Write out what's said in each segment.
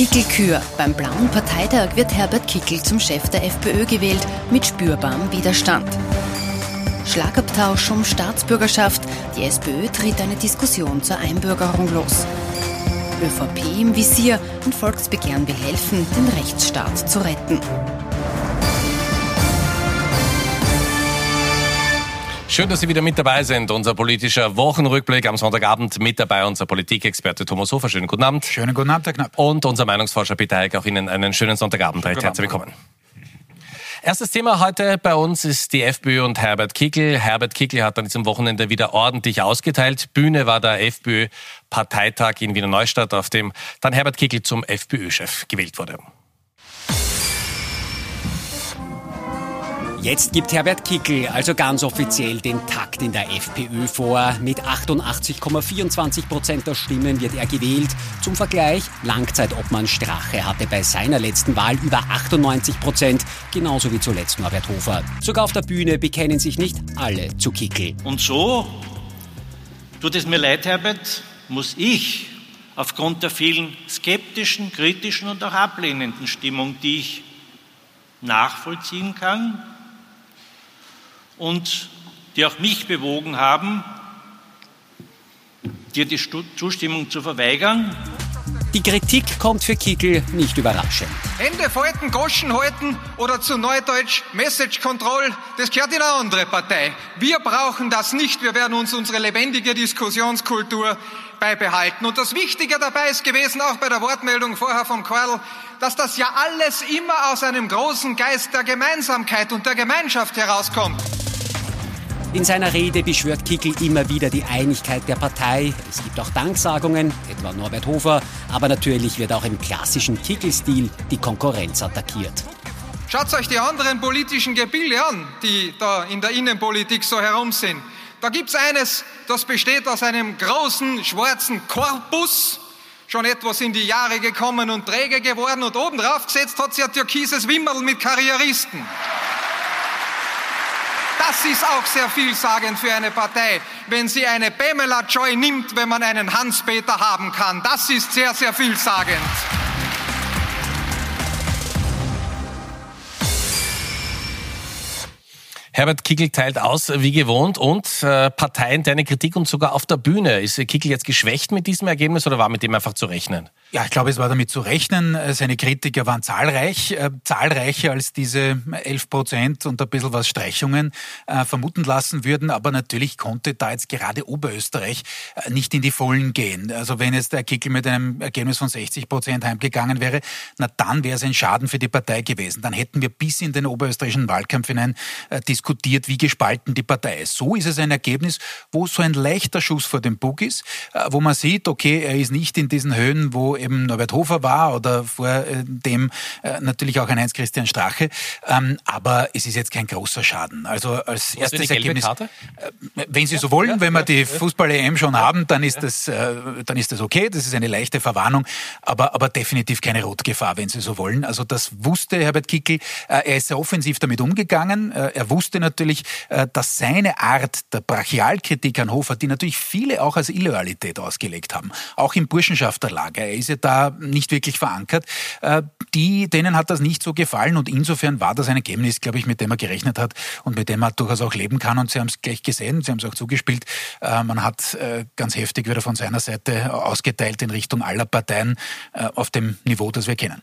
Kickel-Kür. Beim Blauen Parteitag wird Herbert Kickel zum Chef der FPÖ gewählt, mit spürbarem Widerstand. Schlagabtausch um Staatsbürgerschaft. Die SPÖ tritt eine Diskussion zur Einbürgerung los. ÖVP im Visier und Volksbegehren will helfen, den Rechtsstaat zu retten. Schön, dass Sie wieder mit dabei sind. Unser politischer Wochenrückblick am Sonntagabend mit dabei unser Politikexperte Thomas Hofer. Schönen guten Abend. Schönen guten Abend, Herr Knapp. Und unser Meinungsforscher Peter Eick. Auch Ihnen einen schönen Sonntagabend. Recht herzlich willkommen. Erstes Thema heute bei uns ist die FPÖ und Herbert Kickl. Herbert Kickl hat an diesem Wochenende wieder ordentlich ausgeteilt. Bühne war der FPÖ-Parteitag in Wiener Neustadt, auf dem dann Herbert Kickl zum FPÖ-Chef gewählt wurde. Jetzt gibt Herbert Kickel also ganz offiziell den Takt in der FPÖ vor. Mit 88,24 Prozent der Stimmen wird er gewählt. Zum Vergleich, Langzeitobmann Strache hatte bei seiner letzten Wahl über 98 Prozent, genauso wie zuletzt Norbert Hofer. Sogar auf der Bühne bekennen sich nicht alle zu Kickel. Und so, tut es mir leid, Herbert, muss ich aufgrund der vielen skeptischen, kritischen und auch ablehnenden Stimmung, die ich nachvollziehen kann, und die auch mich bewogen haben, dir die Zustimmung zu verweigern. Die Kritik kommt für Kickel nicht überraschend. Hände falten, Goschen halten oder zu Neudeutsch Message Control, das gehört in eine andere Partei. Wir brauchen das nicht. Wir werden uns unsere lebendige Diskussionskultur beibehalten. Und das Wichtige dabei ist gewesen, auch bei der Wortmeldung vorher vom Quadl, dass das ja alles immer aus einem großen Geist der Gemeinsamkeit und der Gemeinschaft herauskommt. In seiner Rede beschwört Kickel immer wieder die Einigkeit der Partei. Es gibt auch Danksagungen, etwa Norbert Hofer, aber natürlich wird auch im klassischen Kickel-Stil die Konkurrenz attackiert. Schaut euch die anderen politischen Gebilde an, die da in der Innenpolitik so herum sind. Da gibt's eines, das besteht aus einem großen schwarzen Korpus, schon etwas in die Jahre gekommen und träge geworden und obendrauf gesetzt hat sie ein türkises Wimmerl mit Karrieristen. Das ist auch sehr vielsagend für eine Partei, wenn sie eine Pamela Joy nimmt, wenn man einen Hans-Peter haben kann. Das ist sehr, sehr vielsagend. Herbert Kickl teilt aus wie gewohnt und äh, parteiinterne Kritik und sogar auf der Bühne. Ist Kickl jetzt geschwächt mit diesem Ergebnis oder war mit dem einfach zu rechnen? Ja, ich glaube, es war damit zu rechnen. Seine Kritiker waren zahlreich, äh, zahlreicher als diese 11 Prozent und ein bisschen was Streichungen äh, vermuten lassen würden. Aber natürlich konnte da jetzt gerade Oberösterreich äh, nicht in die Vollen gehen. Also wenn jetzt der Kickel mit einem Ergebnis von 60 Prozent heimgegangen wäre, na dann wäre es ein Schaden für die Partei gewesen. Dann hätten wir bis in den oberösterreichischen Wahlkampf hinein äh, diskutiert, wie gespalten die Partei ist. So ist es ein Ergebnis, wo so ein leichter Schuss vor dem Bug ist, äh, wo man sieht, okay, er ist nicht in diesen Höhen, wo eben Norbert Hofer war oder vor äh, dem äh, natürlich auch ein Heinz-Christian Strache. Ähm, aber es ist jetzt kein großer Schaden. Also als Was erstes Ergebnis, Karte? Wenn Sie so wollen, wenn wir die Fußball-EM schon haben, dann ist das, dann ist das okay. Das ist eine leichte Verwarnung, aber, aber definitiv keine Rotgefahr, wenn Sie so wollen. Also das wusste Herbert Kickel. Er ist sehr offensiv damit umgegangen. Er wusste natürlich, dass seine Art der Brachialkritik an Hofer, die natürlich viele auch als Illoyalität ausgelegt haben, auch im Burschenschafterlager, er ist ja da nicht wirklich verankert. Äh, die, denen hat das nicht so gefallen und insofern war das ein Ergebnis, glaube ich, mit dem er gerechnet hat und mit dem er durchaus auch leben kann. Und Sie haben es gleich gesehen, Sie haben es auch zugespielt. Äh, man hat äh, ganz heftig wieder von seiner Seite ausgeteilt in Richtung aller Parteien auf dem Niveau, das wir kennen.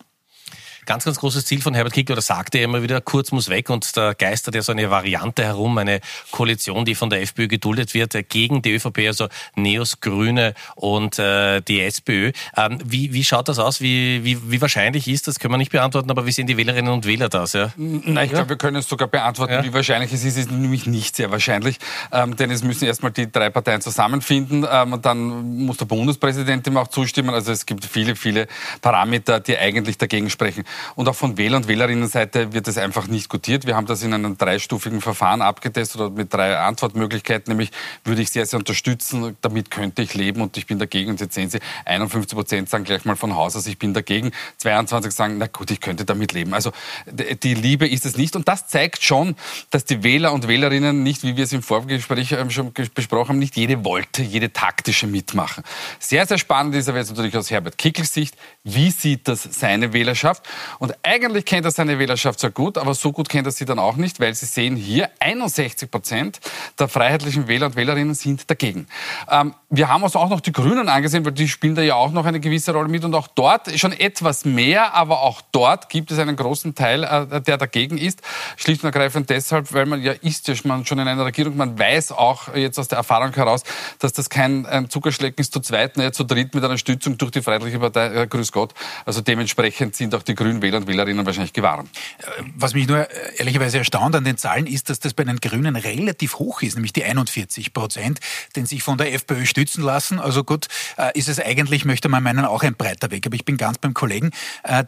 Ganz, ganz großes Ziel von Herbert Kickl, oder sagte er immer wieder, Kurz muss weg und da geistert ja so eine Variante herum, eine Koalition, die von der FPÖ geduldet wird, äh, gegen die ÖVP, also Neos, Grüne und äh, die SPÖ. Ähm, wie, wie schaut das aus? Wie, wie, wie wahrscheinlich ist das? Können wir nicht beantworten, aber wie sehen die Wählerinnen und Wähler das? Ja? Nein, ich ja? glaube, wir können es sogar beantworten. Ja? Wie wahrscheinlich es ist, ist nämlich nicht sehr wahrscheinlich, ähm, denn es müssen erstmal die drei Parteien zusammenfinden ähm, und dann muss der Bundespräsident dem auch zustimmen. Also es gibt viele, viele Parameter, die eigentlich dagegen sprechen. Und auch von Wähler- und Wählerinnenseite wird es einfach nicht gutiert. Wir haben das in einem dreistufigen Verfahren abgetestet oder mit drei Antwortmöglichkeiten, nämlich würde ich sehr, sehr unterstützen, damit könnte ich leben und ich bin dagegen. Und jetzt sehen Sie, 51 Prozent sagen gleich mal von Haus aus, ich bin dagegen. 22 sagen, na gut, ich könnte damit leben. Also die Liebe ist es nicht. Und das zeigt schon, dass die Wähler und Wählerinnen nicht, wie wir es im Vorgespräch ähm, schon besprochen haben, nicht jede wollte, jede taktische mitmachen. Sehr, sehr spannend ist aber jetzt natürlich aus Herbert Kickels Sicht, wie sieht das seine Wählerschaft? Und eigentlich kennt er seine Wählerschaft sehr gut, aber so gut kennt er sie dann auch nicht, weil Sie sehen hier, 61 Prozent der freiheitlichen Wähler und Wählerinnen sind dagegen. Ähm, wir haben uns auch noch die Grünen angesehen, weil die spielen da ja auch noch eine gewisse Rolle mit und auch dort schon etwas mehr, aber auch dort gibt es einen großen Teil, äh, der dagegen ist. Schlicht und ergreifend deshalb, weil man ja ist ja schon in einer Regierung, man weiß auch jetzt aus der Erfahrung heraus, dass das kein ein Zuckerschlecken ist zu zweit, ja, zu dritt mit einer Stützung durch die Freiheitliche Partei, äh, grüß Gott. Also dementsprechend sind auch die grünen Wähler und Wählerinnen wahrscheinlich gewarnt. Äh, was mich nur äh, ehrlicherweise erstaunt an den Zahlen ist, dass das bei den Grünen relativ hoch ist, nämlich die 41 Prozent, den sich von der FPÖ stützen lassen. Also gut, äh, ist es eigentlich, möchte man meinen, auch ein breiter Weg. Aber ich bin ganz beim Kollegen.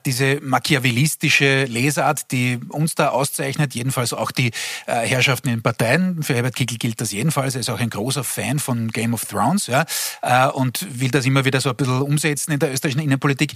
Diese machiavellistische Lesart, die uns da auszeichnet, jedenfalls auch die Herrschaften in Parteien. Für Herbert Kickl gilt das jedenfalls. Er ist auch ein großer Fan von Game of Thrones ja, und will das immer wieder so ein bisschen umsetzen in der österreichischen Innenpolitik.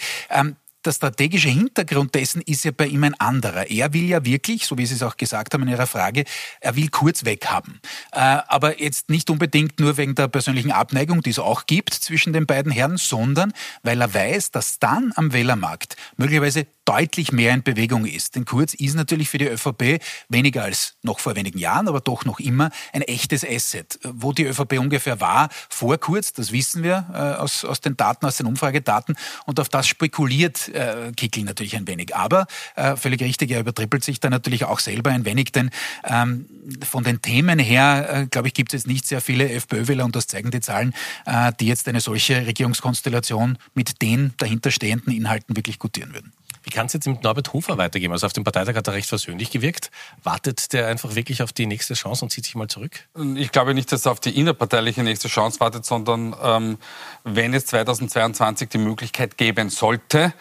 Der strategische Hintergrund dessen ist ja bei ihm ein anderer. Er will ja wirklich, so wie Sie es auch gesagt haben in Ihrer Frage, er will kurz weg haben. Äh, aber jetzt nicht unbedingt nur wegen der persönlichen Abneigung, die es auch gibt zwischen den beiden Herren, sondern weil er weiß, dass dann am Wählermarkt möglicherweise deutlich mehr in Bewegung ist. Denn Kurz ist natürlich für die ÖVP weniger als noch vor wenigen Jahren, aber doch noch immer ein echtes Asset. Wo die ÖVP ungefähr war vor Kurz, das wissen wir äh, aus, aus den Daten, aus den Umfragedaten. Und auf das spekuliert äh, Kickl natürlich ein wenig. Aber äh, völlig richtig, er übertrippelt sich da natürlich auch selber ein wenig, denn ähm, von den Themen her, äh, glaube ich, gibt es nicht sehr viele FPÖ-Wähler, und das zeigen die Zahlen, äh, die jetzt eine solche Regierungskonstellation mit den dahinterstehenden Inhalten wirklich gutieren würden. Wie kann es jetzt mit Norbert Hofer weitergehen? Also auf dem Parteitag hat er recht versöhnlich gewirkt. Wartet der einfach wirklich auf die nächste Chance und zieht sich mal zurück? Ich glaube nicht, dass er auf die innerparteiliche nächste Chance wartet, sondern ähm, wenn es 2022 die Möglichkeit geben sollte,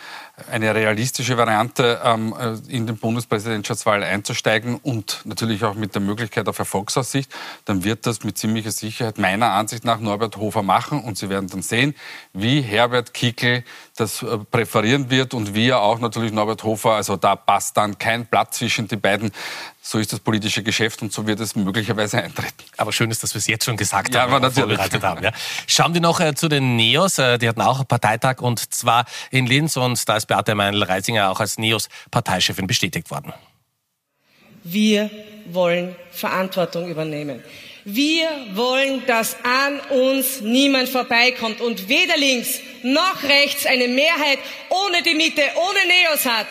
eine realistische Variante, ähm, äh, in den Bundespräsidentschaftswahl einzusteigen und natürlich auch mit der Möglichkeit auf Erfolgsaussicht, dann wird das mit ziemlicher Sicherheit meiner Ansicht nach Norbert Hofer machen und Sie werden dann sehen, wie Herbert Kickel das äh, präferieren wird und wie er auch natürlich Norbert Hofer, also da passt dann kein Blatt zwischen die beiden. So ist das politische Geschäft und so wird es möglicherweise eintreten. Aber schön ist, dass wir es jetzt schon gesagt ja, haben und vorbereitet haben. Ja. Schauen wir noch äh, zu den Neos. Äh, die hatten auch einen Parteitag und zwar in Linz und da ist Beate Meinl-Reisinger auch als Neos Parteichefin bestätigt worden. Wir wollen Verantwortung übernehmen. Wir wollen, dass an uns niemand vorbeikommt und weder links noch rechts eine Mehrheit ohne die Mitte, ohne Neos hat.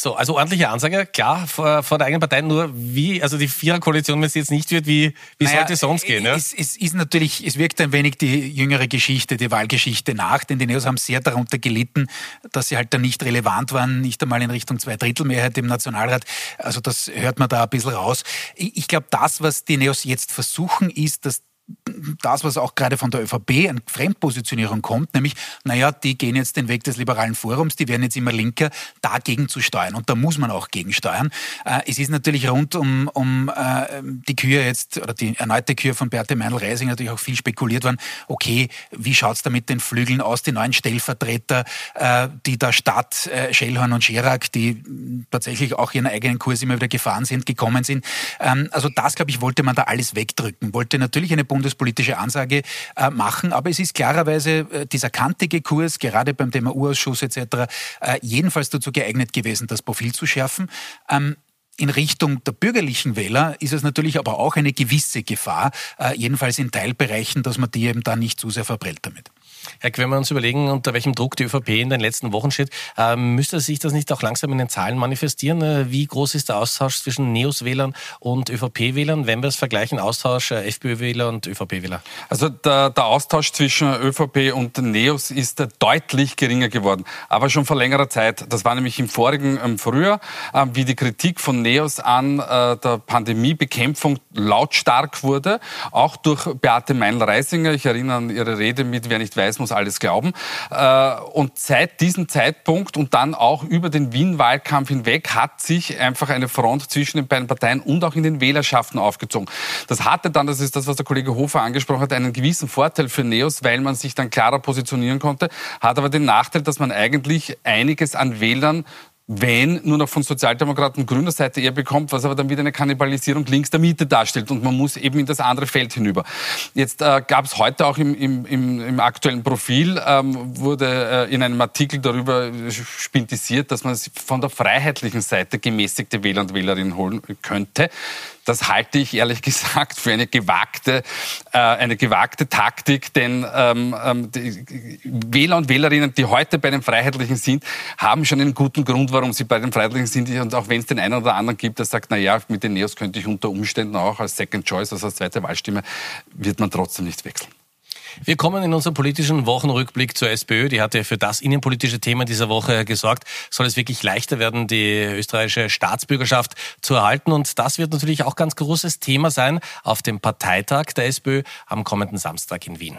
So, also ordentliche Ansage, klar, vor, vor der eigenen Partei, nur wie, also die Viererkoalition, wenn es jetzt nicht wird, wie, wie naja, sollte es sonst gehen? Ja? Es, es ist natürlich, es wirkt ein wenig die jüngere Geschichte, die Wahlgeschichte nach, denn die Neos haben sehr darunter gelitten, dass sie halt dann nicht relevant waren, nicht einmal in Richtung Zweidrittelmehrheit im Nationalrat. Also das hört man da ein bisschen raus. Ich, ich glaube, das, was die Neos jetzt versuchen, ist, dass das, was auch gerade von der ÖVP an Fremdpositionierung kommt, nämlich, naja, die gehen jetzt den Weg des liberalen Forums, die werden jetzt immer linker, dagegen zu steuern. Und da muss man auch gegensteuern. Äh, es ist natürlich rund um, um äh, die Kür jetzt, oder die erneute Kür von Berthe Meinl-Reising natürlich auch viel spekuliert worden. Okay, wie schaut's da mit den Flügeln aus? Die neuen Stellvertreter, äh, die der Stadt, äh, Schellhorn und Scherak, die tatsächlich auch ihren eigenen Kurs immer wieder gefahren sind, gekommen sind. Ähm, also das, glaube ich, wollte man da alles wegdrücken. Wollte natürlich eine bundespolitische Ansage äh, machen. Aber es ist klarerweise äh, dieser kantige Kurs, gerade beim Thema Urausschuss etc., äh, jedenfalls dazu geeignet gewesen, das Profil zu schärfen. Ähm, in Richtung der bürgerlichen Wähler ist es natürlich aber auch eine gewisse Gefahr, äh, jedenfalls in Teilbereichen, dass man die eben dann nicht zu sehr verprellt damit. Herr, wenn wir uns überlegen, unter welchem Druck die ÖVP in den letzten Wochen steht, äh, müsste sich das nicht auch langsam in den Zahlen manifestieren? Äh, wie groß ist der Austausch zwischen Neos-Wählern und ÖVP-Wählern, wenn wir es vergleichen, Austausch äh, FPÖ-Wähler und ÖVP-Wähler? Also der, der, Austausch zwischen ÖVP und Neos ist deutlich geringer geworden, aber schon vor längerer Zeit. Das war nämlich im vorigen ähm, Frühjahr, äh, wie die Kritik von Neos an äh, der Pandemiebekämpfung lautstark wurde, auch durch Beate Meinl-Reisinger. Ich erinnere an ihre Rede mit Wer nicht weiß, weiß, muss alles glauben. Äh, und seit diesem Zeitpunkt und dann auch über den Wien-Wahlkampf hinweg hat sich einfach eine Front zwischen den beiden Parteien und auch in den Wählerschaften aufgezogen. Das hatte dann, das ist das, was der Kollege Hofer angesprochen hat, einen gewissen Vorteil für Neos, weil man sich dann klarer positionieren konnte, hat aber den Nachteil, dass man eigentlich einiges an Wählern wenn nur noch von Sozialdemokraten grüner Seite eher bekommt, was aber dann wieder eine Kannibalisierung links der Mitte darstellt und man muss eben in das andere Feld hinüber. Jetzt äh, gab es heute auch im, im, im, im aktuellen Profil, ähm, wurde äh, in einem Artikel darüber spintisiert, dass man von der freiheitlichen Seite gemäßigte Wähler und Wählerinnen holen könnte. Das halte ich ehrlich gesagt für eine gewagte, äh, eine gewagte Taktik, denn ähm, ähm, Wähler und Wählerinnen, die heute bei den Freiheitlichen sind, haben schon einen guten Grund, warum sie bei den Freiheitlichen sind. Und auch wenn es den einen oder anderen gibt, der sagt, na ja, mit den Neos könnte ich unter Umständen auch als Second Choice, also als zweite Wahlstimme, wird man trotzdem nicht wechseln. Wir kommen in unserem politischen Wochenrückblick zur SPÖ. Die hatte für das innenpolitische Thema dieser Woche gesorgt. Soll es wirklich leichter werden, die österreichische Staatsbürgerschaft zu erhalten? Und das wird natürlich auch ganz großes Thema sein auf dem Parteitag der SPÖ am kommenden Samstag in Wien.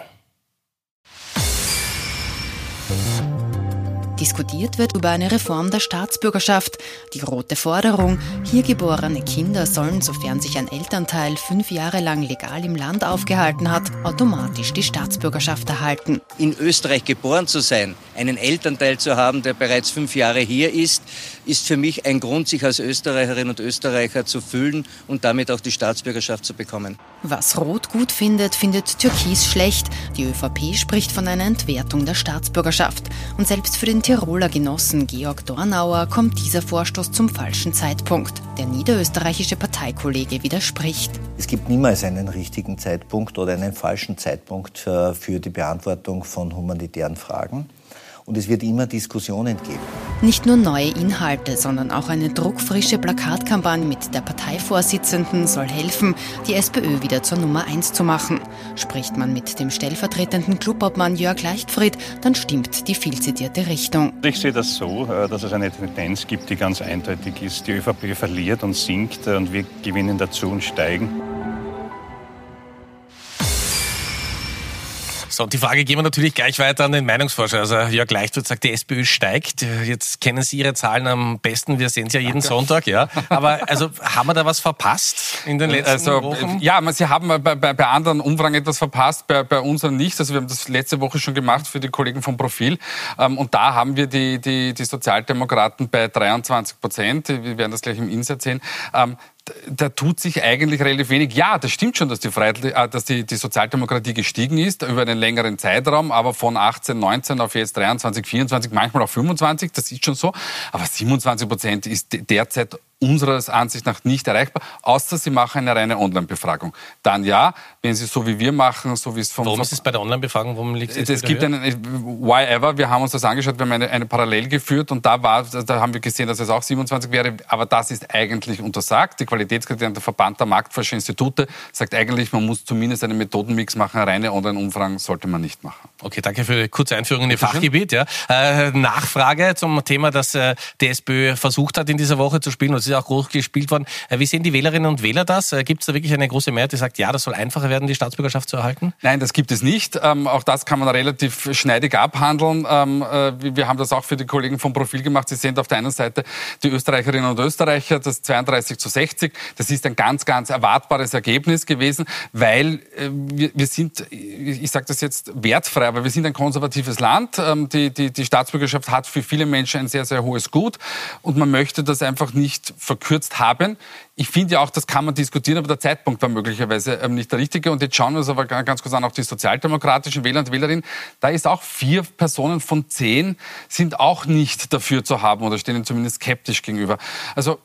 Diskutiert wird über eine Reform der Staatsbürgerschaft. Die rote Forderung, hier geborene Kinder sollen, sofern sich ein Elternteil fünf Jahre lang legal im Land aufgehalten hat, automatisch die Staatsbürgerschaft erhalten. In Österreich geboren zu sein, einen Elternteil zu haben, der bereits fünf Jahre hier ist, ist für mich ein Grund, sich als Österreicherin und Österreicher zu fühlen und damit auch die Staatsbürgerschaft zu bekommen. Was Rot gut findet, findet Türkis schlecht. Die ÖVP spricht von einer Entwertung der Staatsbürgerschaft. Und selbst für den Tiroler Genossen Georg Dornauer kommt dieser Vorstoß zum falschen Zeitpunkt. Der niederösterreichische Parteikollege widerspricht. Es gibt niemals einen richtigen Zeitpunkt oder einen falschen Zeitpunkt für die Beantwortung von humanitären Fragen und es wird immer Diskussionen geben. Nicht nur neue Inhalte, sondern auch eine druckfrische Plakatkampagne mit der Parteivorsitzenden soll helfen, die SPÖ wieder zur Nummer 1 zu machen. Spricht man mit dem stellvertretenden Clubobmann Jörg Leichtfried, dann stimmt die viel zitierte Richtung. Ich sehe das so, äh, dass es eine Tendenz gibt, die ganz eindeutig ist. Die ÖVP verliert und sinkt äh, und wir gewinnen dazu und steigen. So, und die Frage gehen wir natürlich gleich weiter an den Meinungsforscher. Also Jörg Leichtwurz sagt, die SPÖ steigt. Jetzt kennen Sie Ihre Zahlen am besten. Wir sehen es ja jeden Danke. Sonntag, ja. Aber also haben wir da was verpasst in den letzten also, Wochen? Ja, Sie haben bei, bei, bei anderen Umfragen etwas verpasst, bei, bei unseren nicht. Also wir haben das letzte Woche schon gemacht für die Kollegen vom Profil. Ähm, und da haben wir die, die, die Sozialdemokraten bei 23 Prozent. Wir werden das gleich im Insert sehen. Da tut sich eigentlich relativ wenig. Ja, das stimmt schon, dass die, äh, dass die, die Sozialdemokratie gestiegen ist über einen längeren Zeitraum, aber von 18, 19 auf jetzt 23, 24, manchmal auch 25, das ist schon so. Aber 27 Prozent ist derzeit unseres Ansicht nach nicht erreichbar, außer Sie machen eine reine Online-Befragung. Dann ja, wenn Sie so wie wir machen, so wie es vom... Warum ist es bei der Online-Befragung, warum liegt es Es gibt einen, why ever, wir haben uns das angeschaut, wir haben eine, eine parallel geführt und da war, da haben wir gesehen, dass es auch 27 wäre, aber das ist eigentlich untersagt. Die Qualitätskriterien der Verband der Marktforscherinstitute sagt eigentlich, man muss zumindest einen Methodenmix machen, reine Online-Umfragen sollte man nicht machen. Okay, danke für die kurze Einführung in Ihr Fachgebiet. Ja. Äh, Nachfrage zum Thema, das äh, die SPÖ versucht hat in dieser Woche zu spielen, ist auch groß gespielt worden. Äh, wie sehen die Wählerinnen und Wähler das? Äh, gibt es da wirklich eine große Mehrheit, die sagt, ja, das soll einfacher werden, die Staatsbürgerschaft zu erhalten? Nein, das gibt es nicht. Ähm, auch das kann man relativ schneidig abhandeln. Ähm, äh, wir haben das auch für die Kollegen vom Profil gemacht. Sie sehen auf der einen Seite die Österreicherinnen und Österreicher, das 32 zu 60. Das ist ein ganz, ganz erwartbares Ergebnis gewesen, weil äh, wir, wir sind, ich sage das jetzt wertfrei, aber wir sind ein konservatives Land. Ähm, die, die, die Staatsbürgerschaft hat für viele Menschen ein sehr, sehr hohes Gut und man möchte das einfach nicht verkürzt haben. Ich finde ja auch, das kann man diskutieren, aber der Zeitpunkt war möglicherweise ähm, nicht der richtige. Und jetzt schauen wir uns aber ganz kurz an auf die sozialdemokratischen Wähler und Wählerinnen. Da ist auch vier Personen von zehn sind auch nicht dafür zu haben oder stehen zumindest skeptisch gegenüber. Also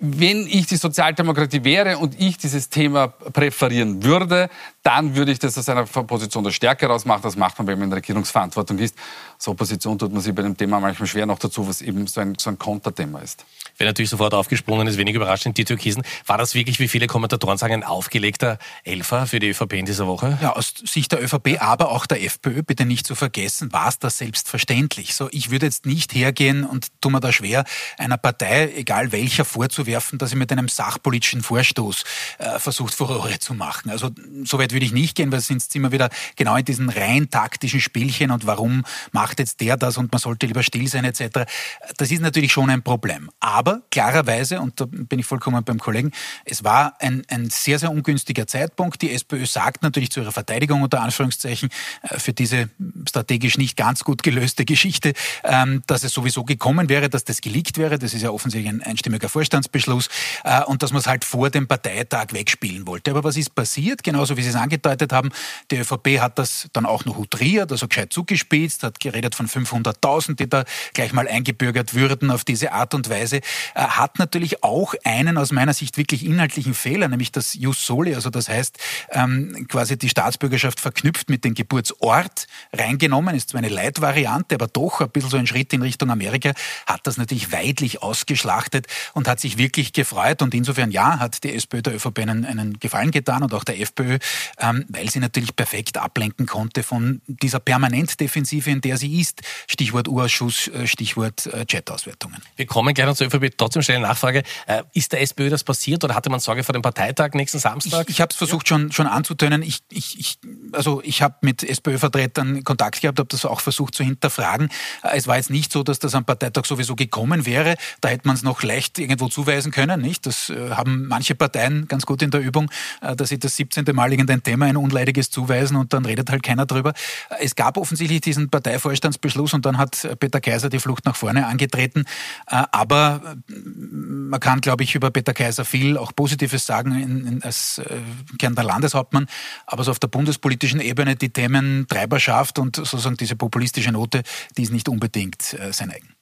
wenn ich die Sozialdemokratie wäre und ich dieses Thema präferieren würde, dann würde ich das aus einer Position der Stärke heraus machen. Das macht man, wenn man in der Regierungsverantwortung ist. Als Opposition tut man sich bei dem Thema manchmal schwer noch dazu, was eben so ein, so ein Konterthema ist. Wer natürlich sofort aufgesprungen ist, wenig überraschend, die Türkisen. War das wirklich, wie viele Kommentatoren sagen, ein aufgelegter Elfer für die ÖVP in dieser Woche? Ja, aus Sicht der ÖVP, aber auch der FPÖ, bitte nicht zu vergessen, war es das selbstverständlich. So, ich würde jetzt nicht hergehen und tue mir da schwer, einer Partei, egal welcher, vorzuwerfen, dass sie mit einem sachpolitischen Vorstoß äh, versucht, Furore zu machen. Also, soweit würde ich nicht gehen, weil es sind immer wieder genau in diesen rein taktischen Spielchen und warum macht jetzt der das und man sollte lieber still sein etc. Das ist natürlich schon ein Problem. Aber klarerweise, und da bin ich vollkommen beim Kollegen, es war ein, ein sehr, sehr ungünstiger Zeitpunkt. Die SPÖ sagt natürlich zu ihrer Verteidigung unter Anführungszeichen äh, für diese strategisch nicht ganz gut gelöste Geschichte, ähm, dass es sowieso gekommen wäre, dass das geleakt wäre. Das ist ja offensichtlich ein einstimmiger Vorstandsbeschluss äh, und dass man es halt vor dem Parteitag wegspielen wollte. Aber was ist passiert? Genauso wie Sie es angedeutet haben, die ÖVP hat das dann auch noch utriert, also gescheit zugespitzt, hat geredet von 500.000, die da gleich mal eingebürgert würden auf diese Art und Weise, äh, hat natürlich auch einen aus meiner Sicht wirklich inhaltlichen Fehler, nämlich das Jus Soli, also das heißt ähm, quasi die Staatsbürgerschaft verknüpft mit dem Geburtsort reingenommen, ist zwar eine Leitvariante, aber doch ein bisschen so ein Schritt in Richtung Amerika, hat das natürlich weidlich ausgeschlachtet und hat sich wirklich gefreut. Und insofern ja, hat die SPÖ der ÖVP einen, einen Gefallen getan und auch der FPÖ, weil sie natürlich perfekt ablenken konnte von dieser Permanentdefensive, in der sie ist. Stichwort Urausschuss, äh, Stichwort äh, Chat-Auswertungen. Wir kommen gleich noch zur ÖVP. Trotzdem stelle eine Nachfrage. Äh, ist der SPÖ das passiert oder hatte man Sorge vor dem Parteitag nächsten Samstag? Ich, ich habe es versucht schon, schon anzutönen. Ich, ich, ich, also ich habe mit SPÖ-Vertretern Kontakt gehabt, habe das auch versucht zu hinterfragen. Es war jetzt nicht so, dass das am Parteitag sowieso gekommen wäre. Da hätte man es noch leicht irgendwo zuweisen können. Nicht? Das haben manche Parteien ganz gut in der Übung, dass sie das 17. Mal irgendein Thema ein unleidiges zuweisen und dann redet halt keiner drüber. Es gab offensichtlich diesen Parteivorstandsbeschluss und dann hat Peter Kaiser die Flucht nach vorne angetreten. Aber man kann, glaube ich, über Peter Kaiser viel auch Positives sagen in, in, als äh, Kern der Landeshauptmann. Aber so auf der bundespolitischen Ebene die Themen Treiberschaft und sozusagen diese populistische Note, die ist nicht unbedingt äh, sein eigen.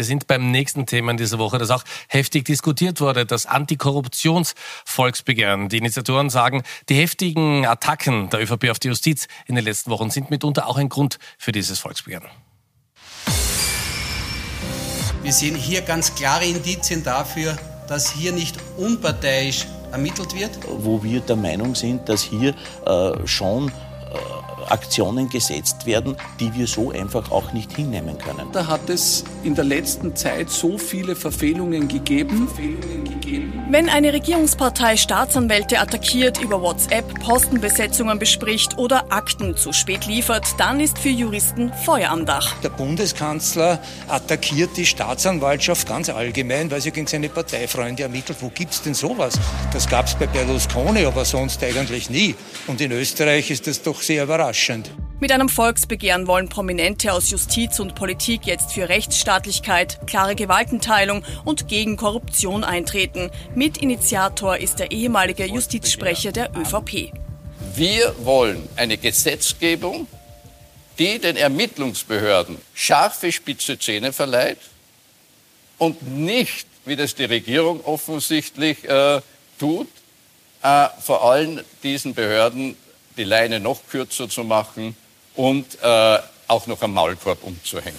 Wir sind beim nächsten Thema in dieser Woche, das auch heftig diskutiert wurde, das Antikorruptionsvolksbegehren. Die Initiatoren sagen, die heftigen Attacken der ÖVP auf die Justiz in den letzten Wochen sind mitunter auch ein Grund für dieses Volksbegehren. Wir sehen hier ganz klare Indizien dafür, dass hier nicht unparteiisch ermittelt wird. Wo wir der Meinung sind, dass hier äh, schon äh, Aktionen gesetzt werden, die wir so einfach auch nicht hinnehmen können. Da hat es in der letzten Zeit so viele Verfehlungen gegeben. Verfehlungen gegeben. Wenn eine Regierungspartei Staatsanwälte attackiert, über WhatsApp Postenbesetzungen bespricht oder Akten zu spät liefert, dann ist für Juristen Feuer am Dach. Der Bundeskanzler attackiert die Staatsanwaltschaft ganz allgemein, weil sie gegen seine Parteifreunde ermittelt. Wo gibt es denn sowas? Das gab es bei Berlusconi, aber sonst eigentlich nie. Und in Österreich ist das doch sehr überraschend. Mit einem Volksbegehren wollen Prominente aus Justiz und Politik jetzt für Rechtsstaatlichkeit, klare Gewaltenteilung und gegen Korruption eintreten. Mitinitiator ist der ehemalige Justizsprecher der ÖVP. Wir wollen eine Gesetzgebung, die den Ermittlungsbehörden scharfe spitze Zähne verleiht und nicht, wie das die Regierung offensichtlich äh, tut, äh, vor allem diesen Behörden die Leine noch kürzer zu machen und äh, auch noch am Maulkorb umzuhängen.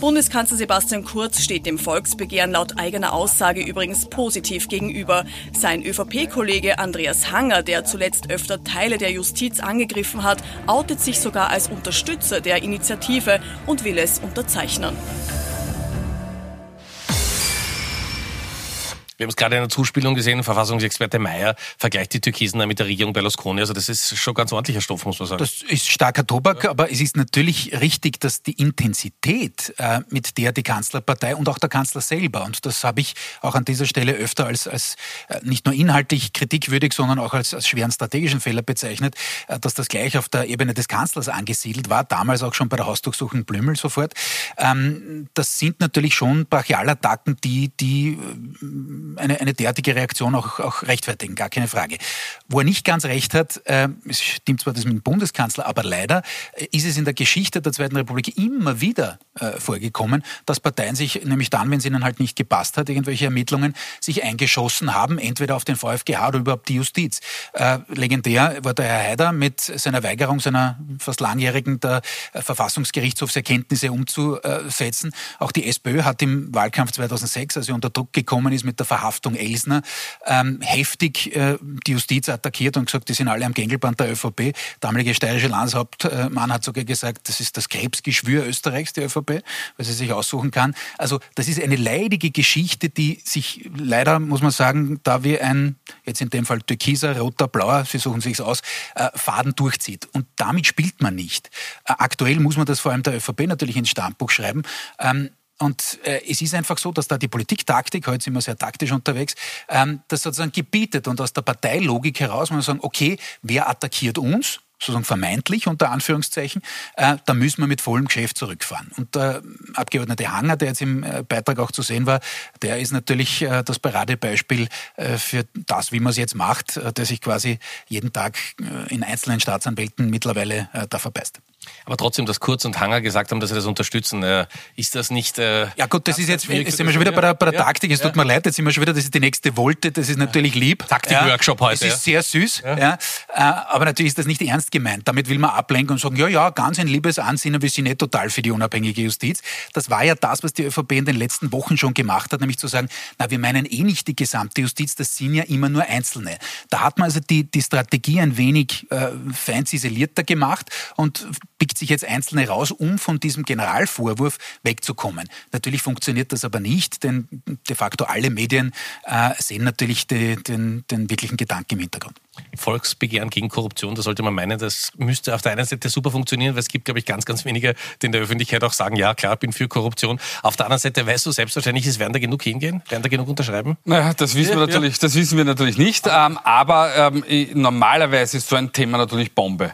Bundeskanzler Sebastian Kurz steht dem Volksbegehren laut eigener Aussage übrigens positiv gegenüber. Sein ÖVP-Kollege Andreas Hanger, der zuletzt öfter Teile der Justiz angegriffen hat, outet sich sogar als Unterstützer der Initiative und will es unterzeichnen. Wir haben es gerade in der Zuspielung gesehen, Verfassungsexperte Mayer vergleicht die Türkisen mit der Regierung Berlusconi. Also das ist schon ganz ordentlicher Stoff, muss man sagen. Das ist starker Tobak, ja. aber es ist natürlich richtig, dass die Intensität, äh, mit der die Kanzlerpartei und auch der Kanzler selber, und das habe ich auch an dieser Stelle öfter als, als äh, nicht nur inhaltlich kritikwürdig, sondern auch als, als schweren strategischen Fehler bezeichnet, äh, dass das gleich auf der Ebene des Kanzlers angesiedelt war, damals auch schon bei der Hausdurchsuchung Blümel sofort. Ähm, das sind natürlich schon Brachialattacken, die, die eine, eine derartige Reaktion auch, auch rechtfertigen, gar keine Frage. Wo er nicht ganz recht hat, äh, es stimmt zwar das mit dem Bundeskanzler, aber leider äh, ist es in der Geschichte der Zweiten Republik immer wieder äh, vorgekommen, dass Parteien sich, nämlich dann, wenn es ihnen halt nicht gepasst hat, irgendwelche Ermittlungen, sich eingeschossen haben, entweder auf den VfGH oder überhaupt die Justiz. Äh, legendär war der Herr Haider mit seiner Weigerung, seiner fast langjährigen der äh, Verfassungsgerichtshofserkenntnisse umzusetzen. Auch die SPÖ hat im Wahlkampf 2006, als sie unter Druck gekommen ist mit der Verhandlung Verhaftung Elsner ähm, heftig äh, die Justiz attackiert und gesagt, die sind alle am Gängelband der ÖVP. Damalige steirische Landeshauptmann hat sogar gesagt, das ist das Krebsgeschwür Österreichs, die ÖVP, weil sie sich aussuchen kann. Also das ist eine leidige Geschichte, die sich leider, muss man sagen, da wie ein, jetzt in dem Fall türkiser, roter, blauer, sie suchen sich's aus, äh, Faden durchzieht. Und damit spielt man nicht. Äh, aktuell muss man das vor allem der ÖVP natürlich ins Stammbuch schreiben. Ähm, und äh, es ist einfach so, dass da die Politiktaktik, heute sind wir sehr taktisch unterwegs, ähm, das sozusagen gebietet. Und aus der Parteilogik heraus muss man sagen, okay, wer attackiert uns? sozusagen vermeintlich unter Anführungszeichen, äh, da müssen wir mit vollem Geschäft zurückfahren. Und der Abgeordnete Hanger, der jetzt im äh, Beitrag auch zu sehen war, der ist natürlich äh, das Paradebeispiel äh, für das, wie man es jetzt macht, äh, der sich quasi jeden Tag äh, in einzelnen Staatsanwälten mittlerweile da verbeißt. Aber trotzdem, dass Kurz und Hanger gesagt haben, dass sie das unterstützen, äh, ist das nicht. Äh, ja, gut, das ist jetzt, jetzt sind wir schon wieder bei der, bei der ja, Taktik. Es ja. tut mir leid, jetzt sind wir schon wieder, das ist die nächste Wolte, das ist natürlich lieb. Taktik-Workshop ja, heute. Das ist sehr süß, ja. Äh, aber natürlich ist das nicht ernst gemeint. Damit will man ablenken und sagen, ja, ja, ganz ein liebes Ansinnen, wir sind nicht total für die unabhängige Justiz. Das war ja das, was die ÖVP in den letzten Wochen schon gemacht hat, nämlich zu sagen, na, wir meinen eh nicht die gesamte Justiz, das sind ja immer nur Einzelne. Da hat man also die, die Strategie ein wenig äh, fein ziselierter gemacht und pickt sich jetzt Einzelne raus, um von diesem Generalvorwurf wegzukommen. Natürlich funktioniert das aber nicht, denn de facto alle Medien äh, sehen natürlich die, den, den wirklichen Gedanken im Hintergrund. Volksbegehren gegen Korruption, da sollte man meinen, das müsste auf der einen Seite super funktionieren, weil es gibt, glaube ich, ganz, ganz wenige, die in der Öffentlichkeit auch sagen, ja, klar, bin für Korruption. Auf der anderen Seite weißt du selbstverständlich, es werden da genug hingehen, werden da genug unterschreiben? Naja, das wissen ja, wir natürlich, ja. das wissen wir natürlich nicht. Ähm, aber ähm, normalerweise ist so ein Thema natürlich Bombe.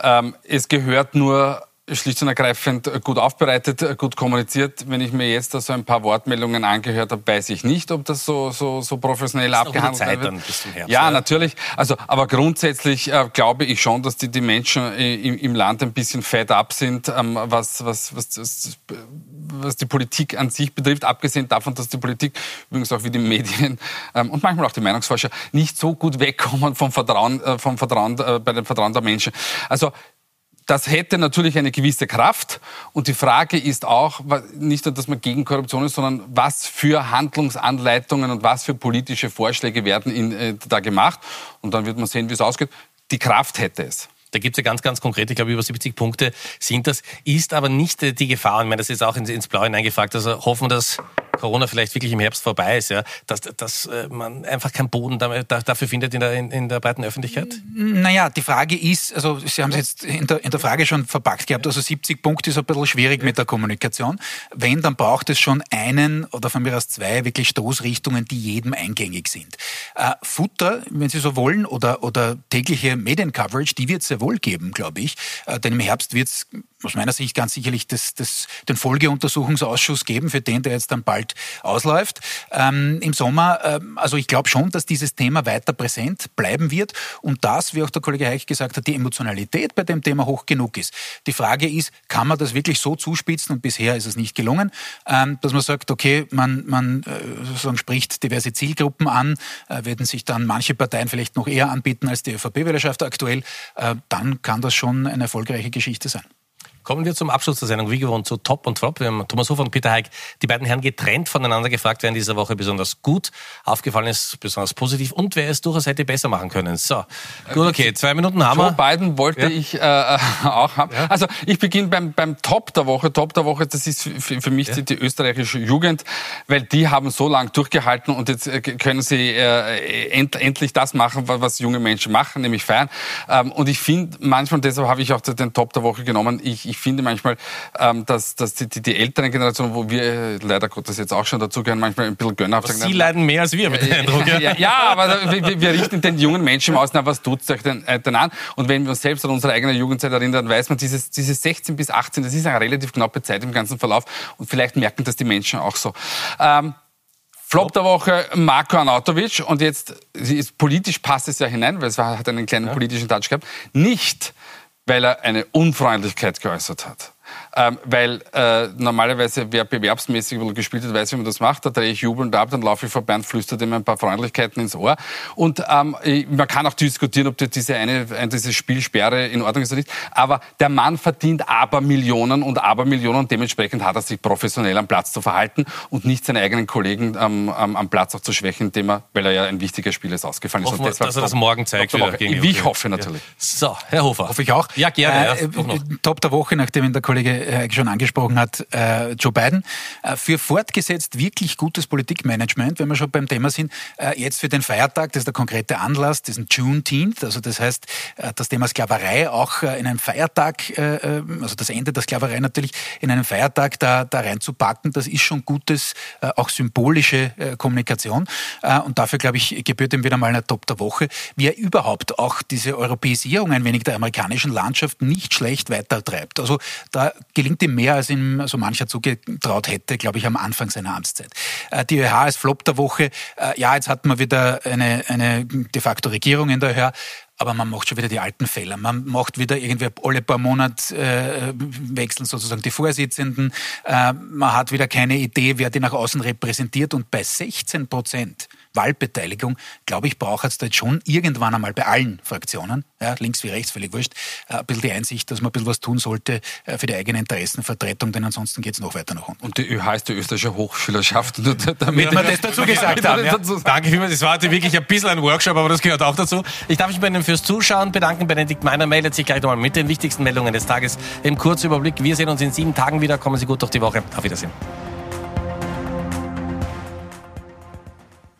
Ähm, es gehört nur schlicht und ergreifend gut aufbereitet, gut kommuniziert. Wenn ich mir jetzt da so ein paar Wortmeldungen angehört habe, weiß ich nicht, ob das so, so, so professionell abgehandelt Zeit wird. Herbst, ja, ja, natürlich. Also, aber grundsätzlich äh, glaube ich schon, dass die, die Menschen im, im Land ein bisschen fed up sind, ähm, was, was, was, was, was die Politik an sich betrifft, abgesehen davon, dass die Politik, übrigens auch wie die Medien ähm, und manchmal auch die Meinungsforscher, nicht so gut wegkommen vom Vertrauen, äh, vom Vertrauen äh, bei dem Vertrauen der Menschen. Also das hätte natürlich eine gewisse Kraft. Und die Frage ist auch, nicht nur, dass man gegen Korruption ist, sondern was für Handlungsanleitungen und was für politische Vorschläge werden in, äh, da gemacht. Und dann wird man sehen, wie es ausgeht. Die Kraft hätte es. Da gibt es ja ganz, ganz konkret, ich glaube über 70 Punkte sind das, ist aber nicht äh, die Gefahr, ich meine, das ist auch ins, ins Blaue hineingefragt, also hoffen, dass Corona vielleicht wirklich im Herbst vorbei ist, ja, dass, dass äh, man einfach keinen Boden dafür findet in der, in, der breiten Öffentlichkeit? Naja, die Frage ist, also Sie haben es jetzt in der, in der Frage schon verpackt gehabt, also 70 Punkte ist ein bisschen schwierig mit der Kommunikation. Wenn, dann braucht es schon einen oder von mir aus zwei wirklich Stoßrichtungen, die jedem eingängig sind. Äh, Futter, wenn Sie so wollen, oder, oder tägliche Mediencoverage, die wird es sehr wohl geben, glaube ich. Äh, denn im Herbst wird es aus meiner Sicht ganz sicherlich das, das, den Folgeuntersuchungsausschuss geben, für den der jetzt dann bald ausläuft ähm, im Sommer. Ähm, also ich glaube schon, dass dieses Thema weiter präsent bleiben wird und das, wie auch der Kollege Heich gesagt hat, die Emotionalität bei dem Thema hoch genug ist. Die Frage ist, kann man das wirklich so zuspitzen und bisher ist es nicht gelungen, ähm, dass man sagt, okay, man, man äh, spricht diverse Zielgruppen an, äh, werden sich dann manche Parteien vielleicht noch eher anbieten als die ÖVP-Wählerschaft aktuell, äh, dann kann das schon eine erfolgreiche Geschichte sein. Kommen wir zum Abschluss der Sendung, wie gewohnt, zu Top und Flop. Wir haben Thomas Hofer und Peter Heik, die beiden Herren getrennt voneinander gefragt, wer in dieser Woche besonders gut aufgefallen ist, besonders positiv und wer es durchaus hätte besser machen können. So, gut, okay, zwei Minuten haben wir. Joe Biden wollte ja. ich äh, auch haben. Ja. Also ich beginne beim, beim Top der Woche. Top der Woche, das ist für, für mich ja. die, die, österreichische Jugend, weil die haben so lange durchgehalten und jetzt äh, können sie äh, end, endlich das machen, was junge Menschen machen, nämlich feiern. Ähm, und ich finde manchmal, deshalb habe ich auch den Top der Woche genommen, ich, ich finde manchmal, ähm, dass, dass die, die, die älteren Generationen, wo wir leider Gottes jetzt auch schon dazugehören, manchmal ein bisschen gönnerhaft sagen. Sie leiden mehr als wir mit dem Eindruck. Ja, ja, ja aber wir, wir, richten den jungen Menschen aus, na, was tut es euch denn, äh, denn, an? Und wenn wir uns selbst an unsere eigene Jugendzeit erinnern, dann weiß man, dieses, dieses 16 bis 18, das ist eine relativ knappe Zeit im ganzen Verlauf und vielleicht merken das die Menschen auch so. Ähm, Flop der Woche Marko Arnautovic und jetzt ist, politisch passt es ja hinein, weil es hat einen kleinen ja. politischen Touch gehabt. Nicht weil er eine Unfreundlichkeit geäußert hat. Ähm, weil äh, normalerweise, wer bewerbsmäßig gespielt hat, weiß, wie man das macht. Da drehe ich jubelnd ab, dann laufe ich vorbei und flüstere ihm ein paar Freundlichkeiten ins Ohr. Und ähm, man kann auch diskutieren, ob diese eine, diese Spielsperre in Ordnung ist oder nicht. Aber der Mann verdient aber Millionen und aber Millionen und dementsprechend hat er sich professionell am Platz zu verhalten und nicht seine eigenen Kollegen ähm, am Platz auch zu schwächen, indem er, weil er ja ein wichtiger Spieler ist, ausgefallen ist. Hoffen und dass er das morgen zeigt. Wieder gegen ich hoffe natürlich. Ja. So, Herr Hofer. Hoffe ich auch. Ja, gerne. Äh, ja, Top der Woche, nachdem ihn der Kollege äh, schon angesprochen hat, äh, Joe Biden. Äh, für fortgesetzt wirklich gutes Politikmanagement, wenn wir schon beim Thema sind, jetzt für den Feiertag, das ist der konkrete Anlass, diesen Juneteenth, also das heißt, das Thema Sklaverei auch in einem Feiertag, also das Ende der Sklaverei natürlich, in einem Feiertag da, da reinzupacken, das ist schon gutes, auch symbolische Kommunikation. Und dafür, glaube ich, gebührt ihm wieder mal eine Top der Woche, wie er überhaupt auch diese Europäisierung ein wenig der amerikanischen Landschaft nicht schlecht weitertreibt. Also da gelingt ihm mehr, als ihm so mancher zugetraut hätte, glaube ich, am Anfang seiner Amtszeit. Äh, die ÖH ist Flop der Woche. Äh, ja, jetzt hat man wieder eine, eine de facto Regierung in der ÖH aber man macht schon wieder die alten Fehler. Man macht wieder irgendwie alle paar Monate äh, wechseln sozusagen die Vorsitzenden. Äh, man hat wieder keine Idee, wer die nach außen repräsentiert. Und bei 16 Prozent Wahlbeteiligung, glaube ich, braucht es da jetzt schon irgendwann einmal bei allen Fraktionen, ja, links wie rechts, völlig wurscht, äh, ein bisschen die Einsicht, dass man ein bisschen was tun sollte äh, für die eigene Interessenvertretung, denn ansonsten geht es noch weiter nach unten. Und die ÖH ist die österreichische Hochschülerschaft. Damit wir das dazu gesagt haben. Ja. Danke vielmals. Das war heute wirklich ein bisschen ein Workshop, aber das gehört auch dazu. Ich darf mich bei Ihnen fürs Zuschauen bedanken. Benedikt Meiner meldet sich gleich nochmal mit den wichtigsten Meldungen des Tages im Kurzüberblick. Wir sehen uns in sieben Tagen wieder. Kommen Sie gut durch die Woche. Auf Wiedersehen.